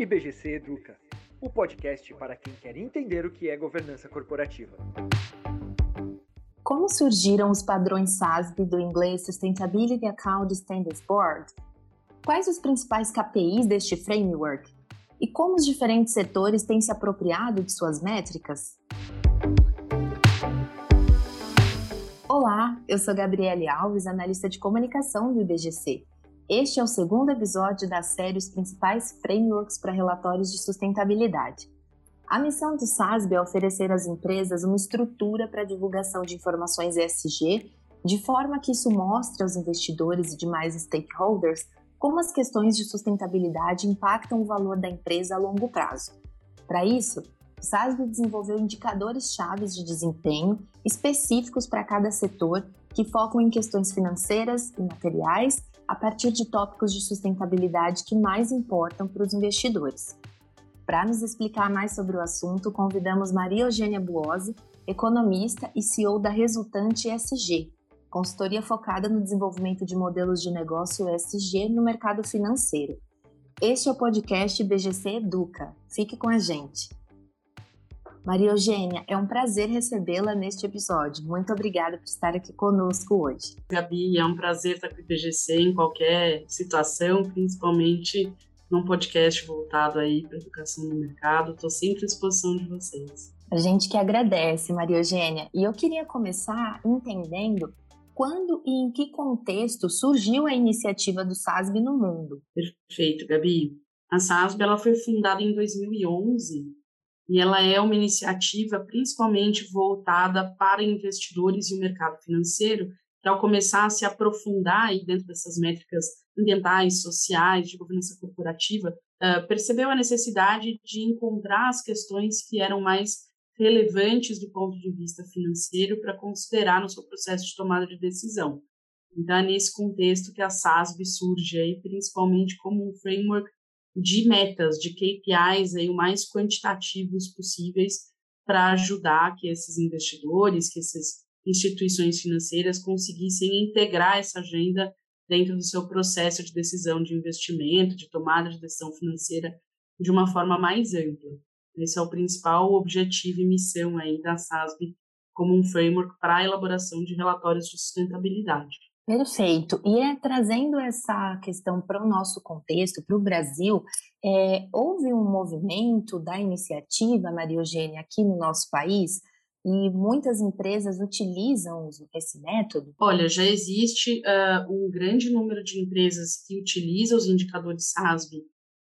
IBGC Educa, o podcast para quem quer entender o que é governança corporativa. Como surgiram os padrões SASB do inglês Sustainability Account Standards Board? Quais os principais KPIs deste framework? E como os diferentes setores têm se apropriado de suas métricas? Olá, eu sou Gabriele Alves, analista de comunicação do IBGC. Este é o segundo episódio da série Os Principais Frameworks para Relatórios de Sustentabilidade. A missão do SASB é oferecer às empresas uma estrutura para a divulgação de informações ESG, de forma que isso mostre aos investidores e demais stakeholders como as questões de sustentabilidade impactam o valor da empresa a longo prazo. Para isso, o SASB desenvolveu indicadores chaves de desempenho específicos para cada setor que focam em questões financeiras e materiais a partir de tópicos de sustentabilidade que mais importam para os investidores. Para nos explicar mais sobre o assunto, convidamos Maria Eugênia Buozzi, economista e CEO da Resultante ESG, consultoria focada no desenvolvimento de modelos de negócio ESG no mercado financeiro. Este é o podcast BGC Educa. Fique com a gente. Maria Eugênia, é um prazer recebê-la neste episódio. Muito obrigada por estar aqui conosco hoje. Gabi, é um prazer estar com o IBGC em qualquer situação, principalmente num podcast voltado aí para educação no mercado. Estou sempre à disposição de vocês. A gente que agradece, Maria Eugênia. E eu queria começar entendendo quando e em que contexto surgiu a iniciativa do SASB no mundo. Perfeito, Gabi. A SASB ela foi fundada em 2011 e ela é uma iniciativa principalmente voltada para investidores e o mercado financeiro, que ao começar a se aprofundar aí dentro dessas métricas ambientais, sociais, de governança corporativa, uh, percebeu a necessidade de encontrar as questões que eram mais relevantes do ponto de vista financeiro para considerar no seu processo de tomada de decisão. Então, é nesse contexto que a SASB surge aí, principalmente como um framework de metas, de KPIs aí o mais quantitativos possíveis para ajudar que esses investidores, que essas instituições financeiras conseguissem integrar essa agenda dentro do seu processo de decisão de investimento, de tomada de decisão financeira de uma forma mais ampla. Esse é o principal objetivo e missão aí da SASB como um framework para a elaboração de relatórios de sustentabilidade. Perfeito. E é trazendo essa questão para o nosso contexto, para o Brasil, é, houve um movimento da iniciativa, Maria Eugênia, aqui no nosso país, e muitas empresas utilizam esse método? Olha, já existe uh, um grande número de empresas que utilizam os indicadores SASB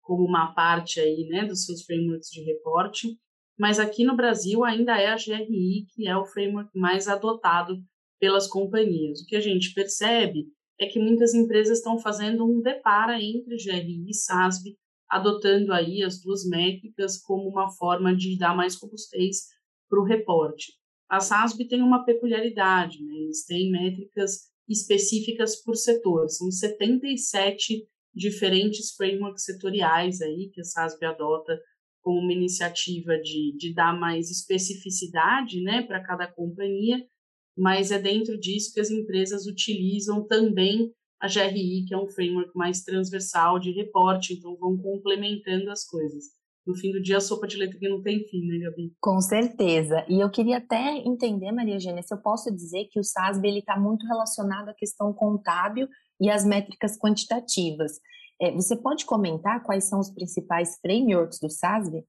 como uma parte aí, né, dos seus frameworks de reporte, mas aqui no Brasil ainda é a GRI que é o framework mais adotado pelas companhias. O que a gente percebe é que muitas empresas estão fazendo um depara entre GRI e SASB, adotando aí as duas métricas como uma forma de dar mais robustez para o reporte. A SASB tem uma peculiaridade, né? eles têm métricas específicas por setor, são 77 diferentes frameworks setoriais aí que a SASB adota como uma iniciativa de, de dar mais especificidade né, para cada companhia mas é dentro disso que as empresas utilizam também a GRI, que é um framework mais transversal de reporte, então vão complementando as coisas. No fim do dia, a sopa de letrinha não tem fim, né, Gabi? Com certeza. E eu queria até entender, Maria Eugênia, se eu posso dizer que o SASB está muito relacionado à questão contábil e às métricas quantitativas. É, você pode comentar quais são os principais frameworks do SASB?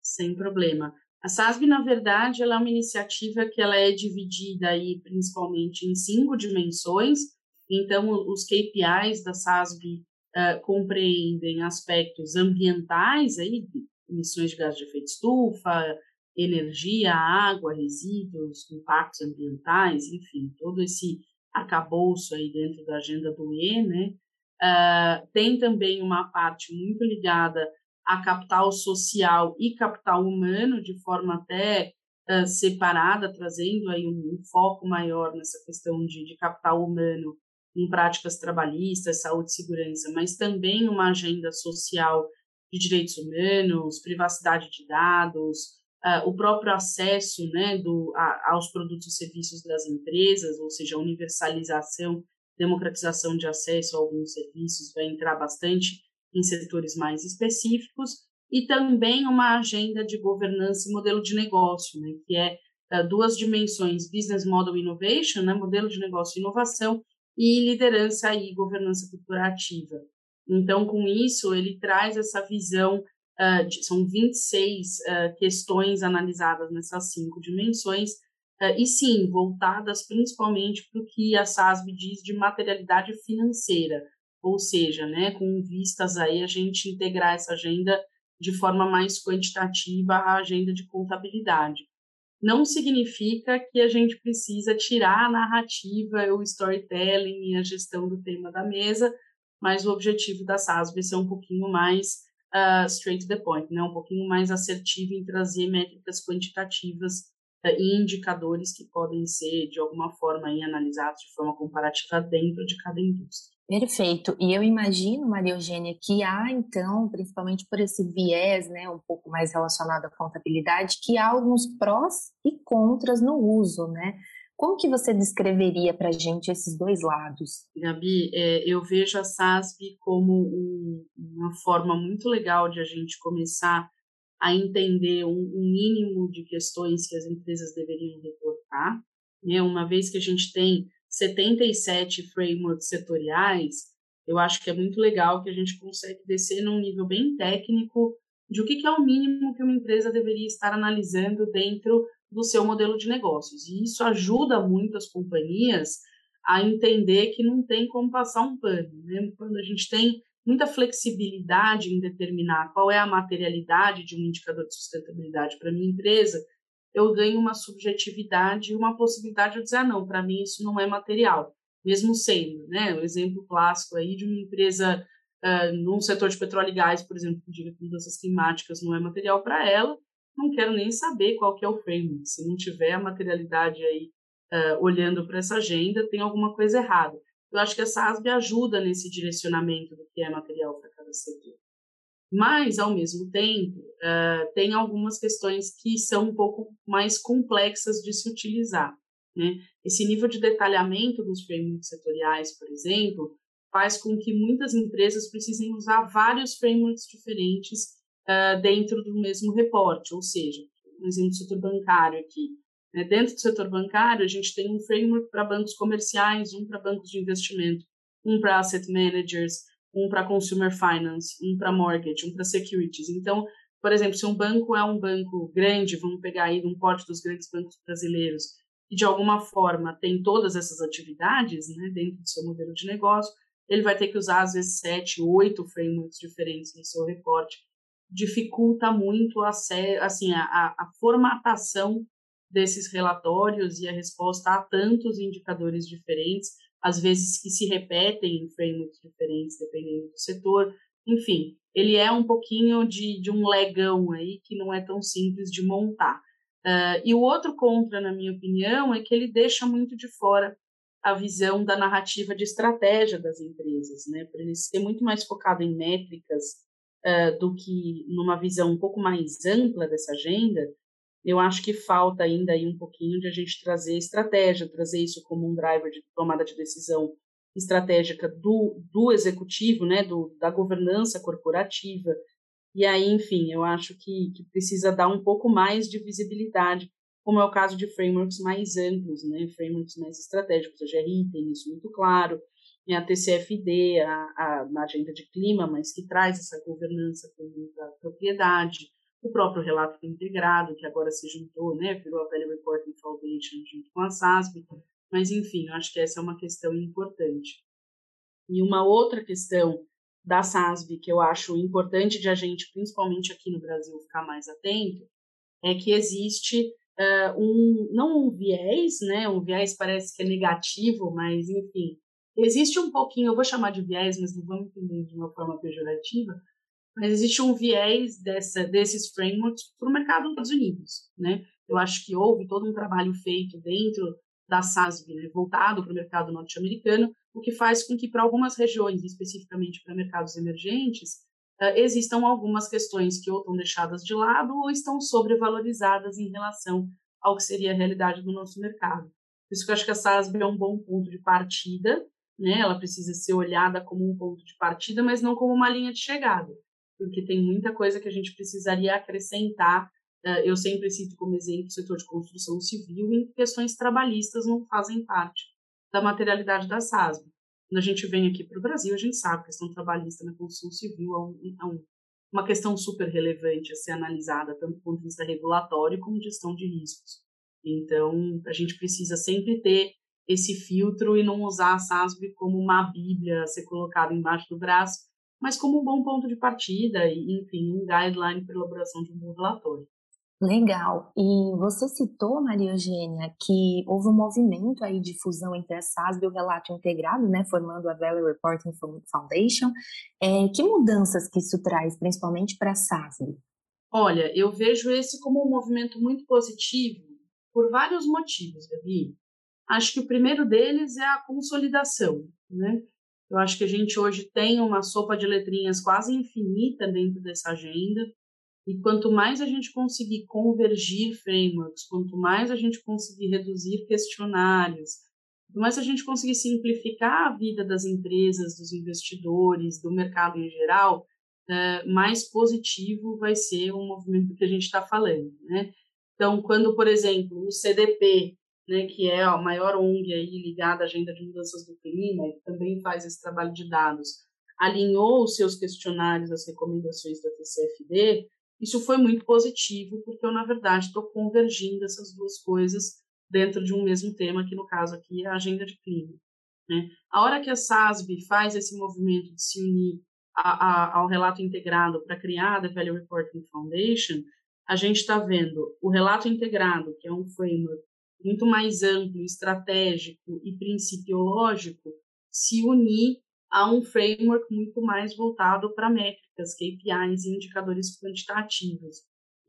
Sem problema. A SASB, na verdade, ela é uma iniciativa que ela é dividida aí principalmente em cinco dimensões. Então, os KPIs da SASB uh, compreendem aspectos ambientais, aí, emissões de gás de efeito estufa, energia, água, resíduos, impactos ambientais, enfim, todo esse arcabouço aí dentro da agenda do E, né? Uh, tem também uma parte muito ligada a capital social e capital humano de forma até uh, separada, trazendo aí um, um, foco maior nessa questão de, de capital humano em práticas trabalhistas, saúde e segurança, mas também uma agenda social de direitos humanos, privacidade de dados, uh, o próprio acesso né, do, a, aos produtos e serviços das empresas, ou seja, a universalização, democratização de acesso a alguns serviços vai entrar bastante em setores mais específicos, e também uma agenda de governança e modelo de negócio, né, que é uh, duas dimensões, Business Model Innovation, né, modelo de negócio e inovação, e liderança e governança corporativa. Então, com isso, ele traz essa visão, uh, de, são 26 uh, questões analisadas nessas cinco dimensões, e sim, voltadas principalmente para o que a SASB diz de materialidade financeira, ou seja, né, com vistas aí a gente integrar essa agenda de forma mais quantitativa a agenda de contabilidade. Não significa que a gente precisa tirar a narrativa, o storytelling e a gestão do tema da mesa, mas o objetivo da SASB é ser um pouquinho mais uh, straight to the point, né? um pouquinho mais assertivo em trazer métricas quantitativas uh, e indicadores que podem ser, de alguma forma, aí, analisados de forma comparativa dentro de cada indústria. Perfeito. E eu imagino, Maria Eugênia, que há, então, principalmente por esse viés, né, um pouco mais relacionado à contabilidade, que há alguns prós e contras no uso, né? Como que você descreveria para a gente esses dois lados? Gabi, é, eu vejo a SASB como um, uma forma muito legal de a gente começar a entender um, um mínimo de questões que as empresas deveriam reportar. Né? Uma vez que a gente tem 77 frameworks setoriais, eu acho que é muito legal que a gente consegue descer num nível bem técnico de o que, é o mínimo que uma empresa deveria estar analisando dentro do seu modelo de negócios. E isso ajuda muito as companhias a entender que não tem como passar um pano. Né? Quando a gente tem muita flexibilidade em determinar qual é a materialidade de um indicador de sustentabilidade para minha empresa, eu ganho uma subjetividade e uma possibilidade de dizer, ah, não, para mim isso não é material, mesmo sendo, né? O exemplo clássico aí de uma empresa uh, num setor de petróleo e gás, por exemplo, que diga que mudanças climáticas não é material para ela, não quero nem saber qual que é o framework. Se não tiver a materialidade aí uh, olhando para essa agenda, tem alguma coisa errada. Eu acho que a SASB ajuda nesse direcionamento do que é material para cada setor. Mas, ao mesmo tempo, uh, tem algumas questões que são um pouco mais complexas de se utilizar. Né? Esse nível de detalhamento dos frameworks setoriais, por exemplo, faz com que muitas empresas precisem usar vários frameworks diferentes uh, dentro do mesmo reporte, ou seja, um exemplo do setor bancário aqui. Né? Dentro do setor bancário, a gente tem um framework para bancos comerciais, um para bancos de investimento, um para asset managers, um para consumer finance, um para mortgage, um para securities. Então, por exemplo, se um banco é um banco grande, vamos pegar aí um porte dos grandes bancos brasileiros, e de alguma forma tem todas essas atividades né, dentro do seu modelo de negócio, ele vai ter que usar, às vezes, sete, oito frameworks diferentes no seu reporte. Dificulta muito a, assim, a, a formatação desses relatórios e a resposta a tantos indicadores diferentes às vezes que se repetem em frameworks diferentes, dependendo do setor. Enfim, ele é um pouquinho de, de um legão aí que não é tão simples de montar. Uh, e o outro contra, na minha opinião, é que ele deixa muito de fora a visão da narrativa de estratégia das empresas, né? Por ele ser muito mais focado em métricas uh, do que numa visão um pouco mais ampla dessa agenda, eu acho que falta ainda aí um pouquinho de a gente trazer estratégia, trazer isso como um driver de tomada de decisão estratégica do, do executivo, né, do, da governança corporativa. E aí, enfim, eu acho que, que precisa dar um pouco mais de visibilidade, como é o caso de frameworks mais amplos, né, frameworks mais estratégicos. A GRI tem isso muito claro, a TCFD, a, a, a agenda de clima, mas que traz essa governança muita propriedade o próprio relato integrado, que agora se juntou, né, virou a Value Reporting Foundation junto com a SASB, mas enfim, acho que essa é uma questão importante. E uma outra questão da SASB que eu acho importante de a gente, principalmente aqui no Brasil, ficar mais atento, é que existe uh, um, não um viés, né, um viés parece que é negativo, mas enfim, existe um pouquinho, eu vou chamar de viés, mas não vamos entender de uma forma pejorativa, mas existe um viés dessa, desses frameworks para o mercado dos Estados Unidos, né? Eu acho que houve todo um trabalho feito dentro da SASB, né, voltado para o mercado norte-americano, o que faz com que para algumas regiões, especificamente para mercados emergentes, uh, existam algumas questões que ou estão deixadas de lado ou estão sobrevalorizadas em relação ao que seria a realidade do nosso mercado. Por isso que eu acho que a SASB é um bom ponto de partida, né? Ela precisa ser olhada como um ponto de partida, mas não como uma linha de chegada, porque tem muita coisa que a gente precisaria acrescentar. Uh, eu sempre cito como exemplo o setor de construção civil, em que questões trabalhistas não fazem parte da materialidade da SASB. Quando a gente vem aqui para o Brasil, a gente sabe que a questão trabalhista na construção civil é, é um, uma questão super relevante a ser analisada, tanto do ponto de vista regulatório como de gestão de riscos. Então, a gente precisa sempre ter esse filtro e não usar a SASB como uma bíblia a ser colocada embaixo do braço, mas como um bom ponto de partida e, enfim, um guideline para elaboração de um bom relatório. Legal. E você citou, Maria Eugênia, que houve um movimento aí de fusão entre a SASB e o Relato Integrado, né, formando a Value Reporting Foundation. É, que mudanças que isso traz, principalmente para a SASB? Olha, eu vejo esse como um movimento muito positivo por vários motivos, Gabi. Acho que o primeiro deles é a consolidação, né? Eu acho que a gente hoje tem uma sopa de letrinhas quase infinita dentro dessa agenda, e quanto mais a gente conseguir convergir frameworks, quanto mais a gente conseguir reduzir questionários, quanto mais a gente conseguir simplificar a vida das empresas, dos investidores, do mercado em geral, é, mais positivo vai ser o movimento que a gente está falando, né? Então, quando, por exemplo, o CDP né, que é a maior ONG aí ligada à agenda de mudanças do clima e também faz esse trabalho de dados, alinhou os seus questionários às recomendações da TCFD, isso foi muito positivo, porque eu, na verdade, estou convergindo essas duas coisas dentro de um mesmo tema, que no caso aqui é a agenda de clima. Né? A hora que a SASB faz esse movimento de se unir a, a, ao relato integrado para criar a The Value Reporting Foundation, a gente está vendo o relato integrado, que é um framework muito mais amplo, estratégico e principiológico, se unir a um framework muito mais voltado para métricas, KPIs e indicadores quantitativos.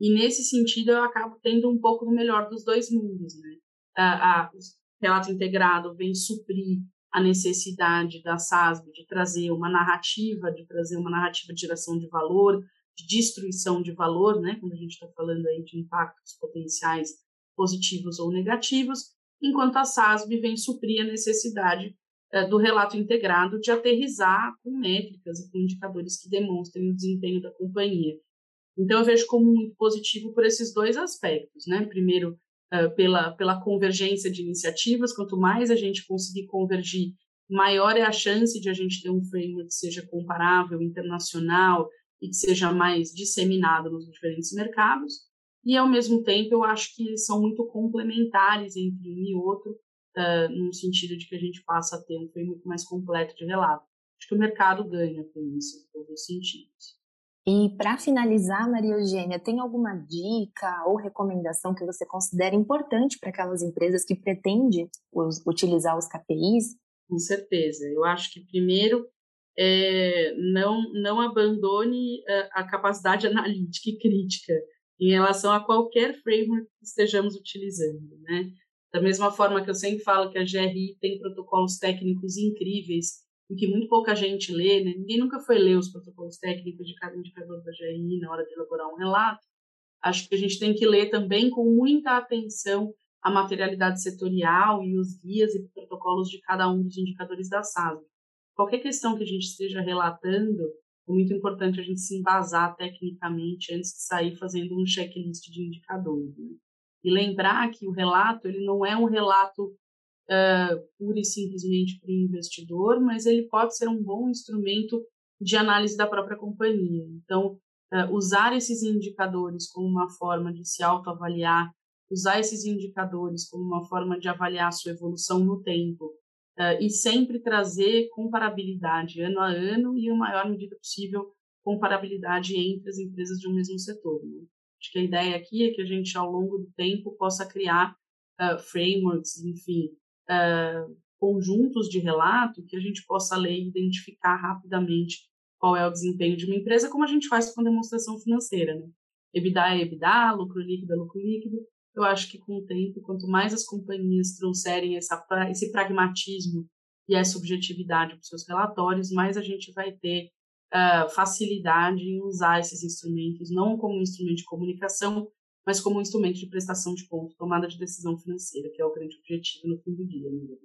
E nesse sentido eu acabo tendo um pouco do melhor dos dois mundos, né? A, a, o relato integrado vem suprir a necessidade da SASB de trazer uma narrativa, de trazer uma narrativa de geração de valor, de destruição de valor, né? Quando a gente está falando aí de impactos potenciais positivos ou negativos, enquanto a SASB vem suprir a necessidade é, do relato integrado de aterrizar com métricas e com indicadores que demonstrem o desempenho da companhia. Então, eu vejo como muito positivo por esses dois aspectos, né? Primeiro, é, pela, pela convergência de iniciativas, quanto mais a gente conseguir convergir, maior é a chance de a gente ter um framework que seja comparável, internacional e que seja mais disseminado nos diferentes mercados e ao mesmo tempo eu acho que são muito complementares entre um e outro, uh, no sentido de que a gente passa a ter um framework mais completo de relato. Acho que o mercado ganha com isso, em todos os sentidos. E para finalizar, Maria Eugênia, tem alguma dica ou recomendação que você considera importante para aquelas empresas que pretendem os, utilizar os KPIs? Com certeza. Eu acho que primeiro é, não, não abandone a, a capacidade analítica e crítica em relação a qualquer framework que estejamos utilizando, né? Da mesma forma que eu sempre falo que a GRI tem protocolos técnicos incríveis e que muito pouca gente lê, né? Ninguém nunca foi ler os protocolos técnicos de cada indicador da GRI na hora de elaborar um relato. Acho que a gente tem que ler também com muita atenção a materialidade setorial e os guias e protocolos de cada um dos indicadores da SASB. Qualquer questão que a gente esteja relatando, muito importante a gente se embasar tecnicamente antes de sair fazendo um checklist de indicadores. Né? E lembrar que o relato ele não é um relato uh, pura e simplesmente para o investidor, mas ele pode ser um bom instrumento de análise da própria companhia. Então, uh, usar esses indicadores como uma forma de se autoavaliar, usar esses indicadores como uma forma de avaliar a sua evolução no tempo, uh, e sempre trazer comparabilidade ano a ano e, a maior medida possível, comparabilidade entre as empresas de um mesmo setor. Né? Acho que a ideia aqui é que a gente, ao longo do tempo, possa criar uh, frameworks, enfim, uh, conjuntos de relato que a gente possa ler e identificar rapidamente qual é o desempenho de uma empresa, como a gente faz com demonstração financeira. Né? EBITDA é EBITDA, lucro líquido é lucro líquido, eu acho que com o tempo, quanto mais as companhias trouxerem essa, esse pragmatismo e essa objetividade para os seus relatórios, mais a gente vai ter uh, facilidade em usar esses instrumentos, não como um instrumento de comunicação, mas como um instrumento de prestação de conta, tomada de decisão financeira, que é o grande objetivo no fim do dia. Né?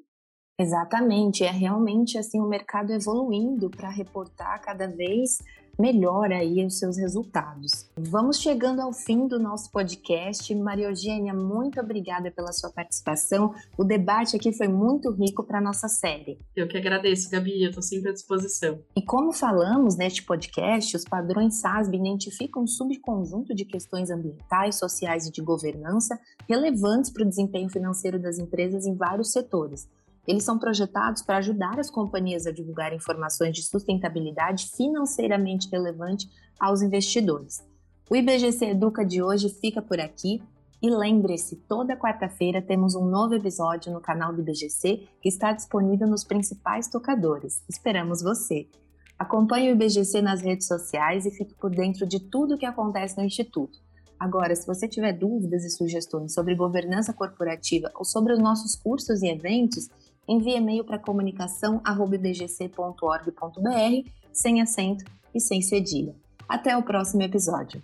Exatamente, é realmente assim o mercado evoluindo para reportar cada vez melhor aí os seus resultados. Vamos chegando ao fim do nosso podcast. Maria Eugênia, muito obrigada pela sua participação. O debate aqui foi muito rico para nossa série. Eu que agradeço, Gabi, eu estou sempre à disposição. E como falamos neste podcast, os padrões SASB identificam um subconjunto de questões ambientais, sociais e de governança relevantes para o desempenho financeiro das empresas em vários setores eles são projetados para ajudar as companhias a divulgar informações de sustentabilidade financeiramente relevante aos investidores. O IBGC Educa de hoje fica por aqui. E lembre-se, toda quarta-feira temos um novo episódio no canal do IBGC que está disponível nos principais tocadores. Esperamos você! Acompanhe o IBGC nas redes sociais e fique por dentro de tudo o que acontece no Instituto. Agora, se você tiver dúvidas e sugestões sobre governança corporativa ou sobre os nossos cursos e eventos, envie e-mail para comunicação.bgc.org.br, sem acento e sem cedilha. Até o próximo episódio.